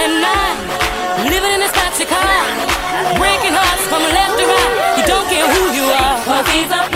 Living in this toxic heart. Breaking hearts from left to right. You don't care who you are. Well, these are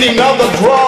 beating of the drum,